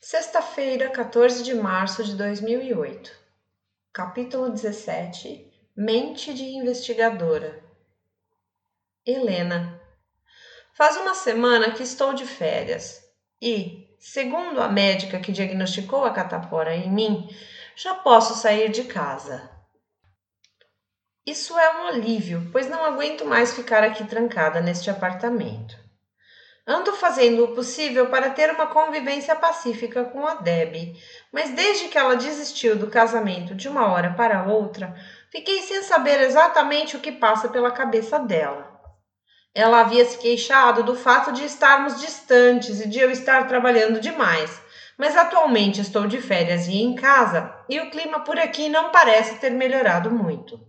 Sexta-feira, 14 de março de 2008. Capítulo 17 Mente de investigadora. Helena. Faz uma semana que estou de férias e, segundo a médica que diagnosticou a catapora em mim, já posso sair de casa. Isso é um alívio, pois não aguento mais ficar aqui trancada neste apartamento. Ando fazendo o possível para ter uma convivência pacífica com a Deb, mas desde que ela desistiu do casamento de uma hora para outra, fiquei sem saber exatamente o que passa pela cabeça dela. Ela havia se queixado do fato de estarmos distantes e de eu estar trabalhando demais, mas atualmente estou de férias e em casa e o clima por aqui não parece ter melhorado muito.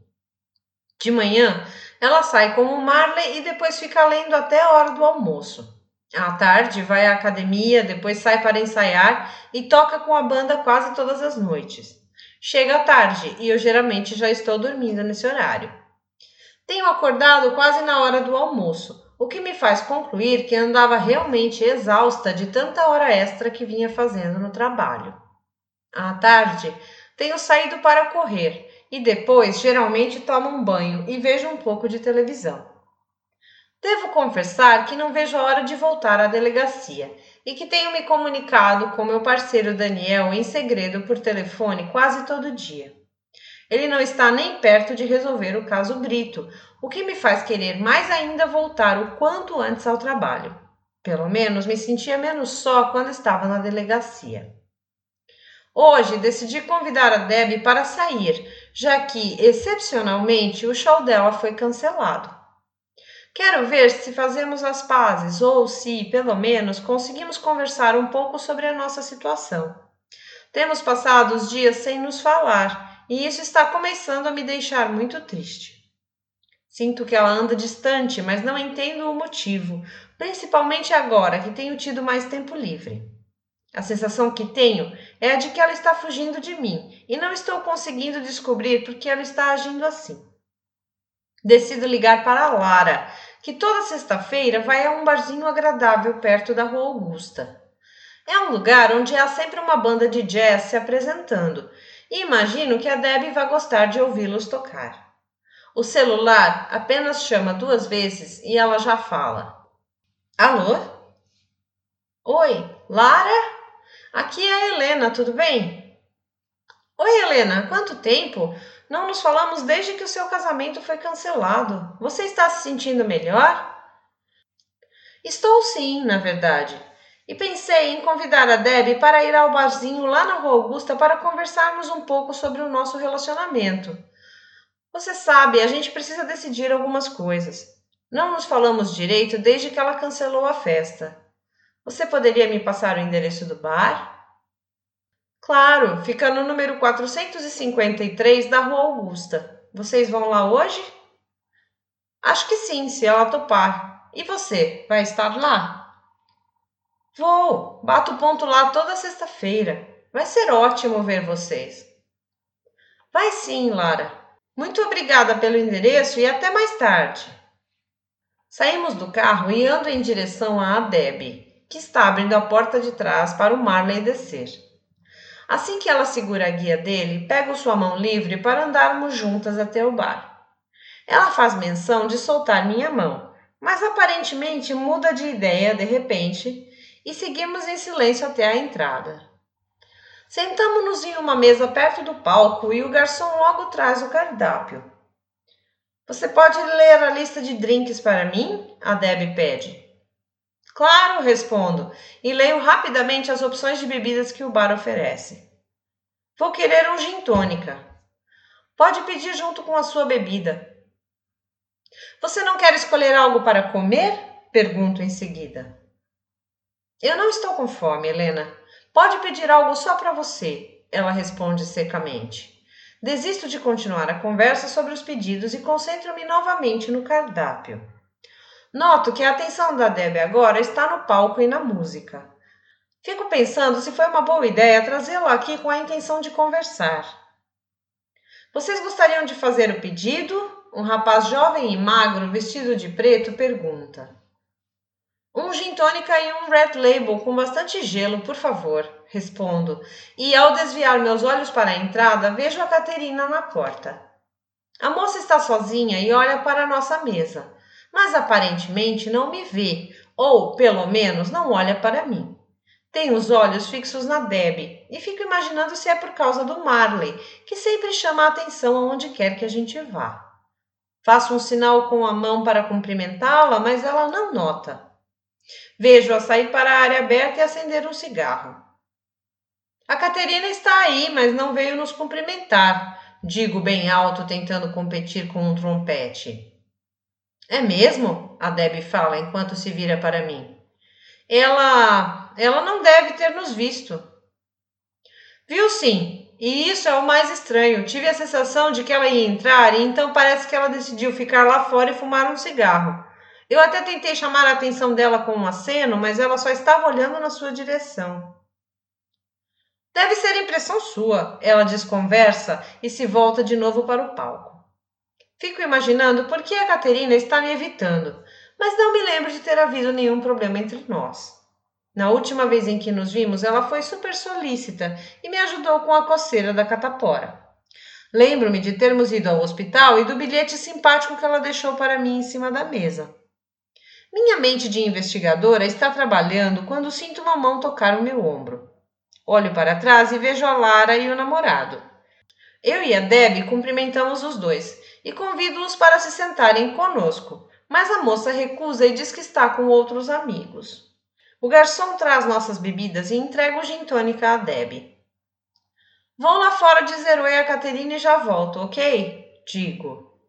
De manhã, ela sai com o Marley e depois fica lendo até a hora do almoço. À tarde, vai à academia, depois sai para ensaiar e toca com a banda quase todas as noites. Chega à tarde e eu geralmente já estou dormindo nesse horário. Tenho acordado quase na hora do almoço, o que me faz concluir que andava realmente exausta de tanta hora extra que vinha fazendo no trabalho. À tarde, tenho saído para correr e depois geralmente tomo um banho e vejo um pouco de televisão. Devo confessar que não vejo a hora de voltar à delegacia e que tenho me comunicado com meu parceiro Daniel em segredo por telefone quase todo dia. Ele não está nem perto de resolver o caso Brito, o que me faz querer mais ainda voltar o quanto antes ao trabalho. Pelo menos me sentia menos só quando estava na delegacia. Hoje decidi convidar a Deb para sair, já que, excepcionalmente, o show dela foi cancelado. Quero ver se fazemos as pazes ou se, pelo menos, conseguimos conversar um pouco sobre a nossa situação. Temos passado os dias sem nos falar e isso está começando a me deixar muito triste. Sinto que ela anda distante, mas não entendo o motivo, principalmente agora que tenho tido mais tempo livre. A sensação que tenho é a de que ela está fugindo de mim e não estou conseguindo descobrir por que ela está agindo assim. Decido ligar para Lara, que toda sexta-feira vai a um barzinho agradável perto da Rua Augusta. É um lugar onde há sempre uma banda de jazz se apresentando, e imagino que a Debbie vai gostar de ouvi-los tocar. O celular apenas chama duas vezes e ela já fala. Alô? Oi, Lara? Aqui é a Helena, tudo bem? Oi, Helena, quanto tempo? Não nos falamos desde que o seu casamento foi cancelado. Você está se sentindo melhor? Estou sim, na verdade. E pensei em convidar a Debbie para ir ao barzinho lá na Rua Augusta para conversarmos um pouco sobre o nosso relacionamento. Você sabe, a gente precisa decidir algumas coisas. Não nos falamos direito desde que ela cancelou a festa. Você poderia me passar o endereço do bar? Claro, fica no número 453 da Rua Augusta. Vocês vão lá hoje? Acho que sim, se ela topar. E você, vai estar lá? Vou, bato ponto lá toda sexta-feira. Vai ser ótimo ver vocês. Vai sim, Lara. Muito obrigada pelo endereço e até mais tarde. Saímos do carro e ando em direção à Deb, que está abrindo a porta de trás para o Marley descer. Assim que ela segura a guia dele, pego sua mão livre para andarmos juntas até o bar. Ela faz menção de soltar minha mão, mas aparentemente muda de ideia de repente e seguimos em silêncio até a entrada. Sentamos-nos em uma mesa perto do palco e o garçom logo traz o cardápio. Você pode ler a lista de drinks para mim? A Deb pede. Claro, respondo, e leio rapidamente as opções de bebidas que o bar oferece. Vou querer um gin tônica. Pode pedir junto com a sua bebida. Você não quer escolher algo para comer? Pergunto em seguida. Eu não estou com fome, Helena. Pode pedir algo só para você, ela responde secamente. Desisto de continuar a conversa sobre os pedidos e concentro-me novamente no cardápio. Noto que a atenção da Deb agora está no palco e na música. Fico pensando se foi uma boa ideia trazê-la aqui com a intenção de conversar. Vocês gostariam de fazer o pedido? Um rapaz jovem e magro, vestido de preto, pergunta. Um gin tônica e um red label com bastante gelo, por favor, respondo. E ao desviar meus olhos para a entrada, vejo a Caterina na porta. A moça está sozinha e olha para a nossa mesa, mas aparentemente não me vê, ou, pelo menos, não olha para mim. Tem os olhos fixos na Debbie e fico imaginando se é por causa do Marley, que sempre chama a atenção aonde quer que a gente vá. Faço um sinal com a mão para cumprimentá-la, mas ela não nota. Vejo-a sair para a área aberta e acender um cigarro. A Caterina está aí, mas não veio nos cumprimentar, digo bem alto, tentando competir com um trompete. É mesmo? A Debbie fala enquanto se vira para mim. Ela. Ela não deve ter nos visto. Viu sim, e isso é o mais estranho. Tive a sensação de que ela ia entrar e então parece que ela decidiu ficar lá fora e fumar um cigarro. Eu até tentei chamar a atenção dela com um aceno, mas ela só estava olhando na sua direção. Deve ser impressão sua, ela desconversa e se volta de novo para o palco. Fico imaginando por que a Caterina está me evitando, mas não me lembro de ter havido nenhum problema entre nós. Na última vez em que nos vimos, ela foi super solícita e me ajudou com a coceira da catapora. Lembro-me de termos ido ao hospital e do bilhete simpático que ela deixou para mim em cima da mesa. Minha mente de investigadora está trabalhando quando sinto uma mão tocar o meu ombro. Olho para trás e vejo a Lara e o namorado. Eu e a Deb cumprimentamos os dois e convido-os para se sentarem conosco, mas a moça recusa e diz que está com outros amigos. O garçom traz nossas bebidas e entrega o gin tônica a Deb. Vou lá fora dizer oi a Caterina e já volto, ok? Digo.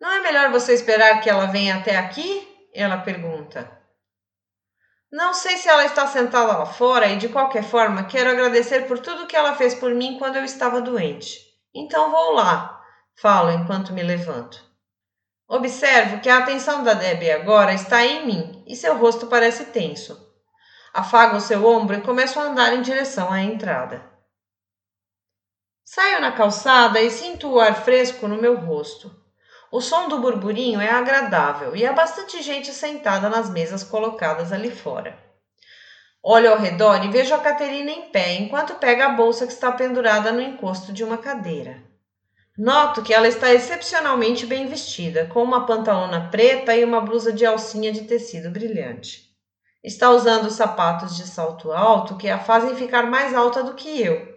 Não é melhor você esperar que ela venha até aqui? Ela pergunta. Não sei se ela está sentada lá fora e, de qualquer forma, quero agradecer por tudo que ela fez por mim quando eu estava doente. Então vou lá, falo enquanto me levanto. Observo que a atenção da Debbie agora está em mim e seu rosto parece tenso. Afago seu ombro e começo a andar em direção à entrada. Saio na calçada e sinto o ar fresco no meu rosto. O som do burburinho é agradável e há bastante gente sentada nas mesas colocadas ali fora. Olho ao redor e vejo a Caterina em pé enquanto pega a bolsa que está pendurada no encosto de uma cadeira. Noto que ela está excepcionalmente bem vestida, com uma pantalona preta e uma blusa de alcinha de tecido brilhante. Está usando sapatos de salto alto que a fazem ficar mais alta do que eu.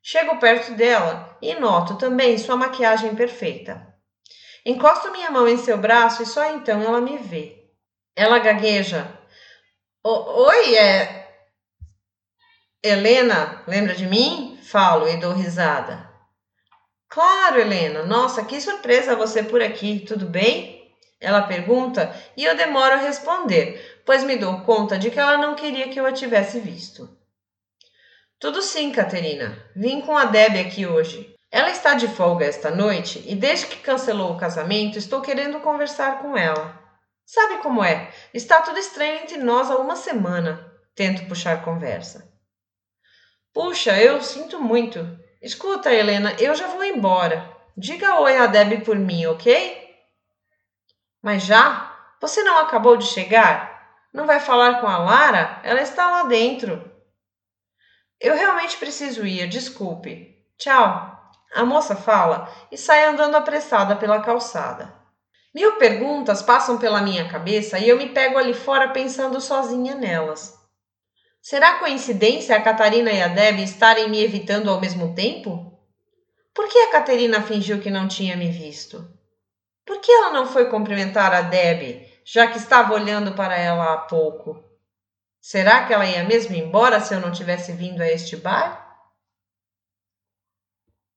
Chego perto dela e noto também sua maquiagem perfeita. Encosto minha mão em seu braço e só então ela me vê. Ela gagueja. Oi, é. Helena, lembra de mim? Falo e dou risada. Claro, Helena. Nossa, que surpresa você por aqui. Tudo bem? Ela pergunta e eu demoro a responder, pois me dou conta de que ela não queria que eu a tivesse visto. Tudo sim, Caterina. Vim com a Deb aqui hoje. Ela está de folga esta noite e desde que cancelou o casamento estou querendo conversar com ela. Sabe como é? Está tudo estranho entre nós há uma semana. Tento puxar conversa. Puxa, eu sinto muito. Escuta, Helena, eu já vou embora. Diga oi a Deb por mim, ok? Mas já? Você não acabou de chegar? Não vai falar com a Lara? Ela está lá dentro. Eu realmente preciso ir, desculpe. Tchau. A moça fala e sai andando apressada pela calçada. Mil perguntas passam pela minha cabeça e eu me pego ali fora pensando sozinha nelas. Será coincidência a Catarina e a Deb estarem me evitando ao mesmo tempo? Por que a Caterina fingiu que não tinha me visto? Por que ela não foi cumprimentar a Deb, já que estava olhando para ela há pouco? Será que ela ia mesmo embora se eu não tivesse vindo a este bar?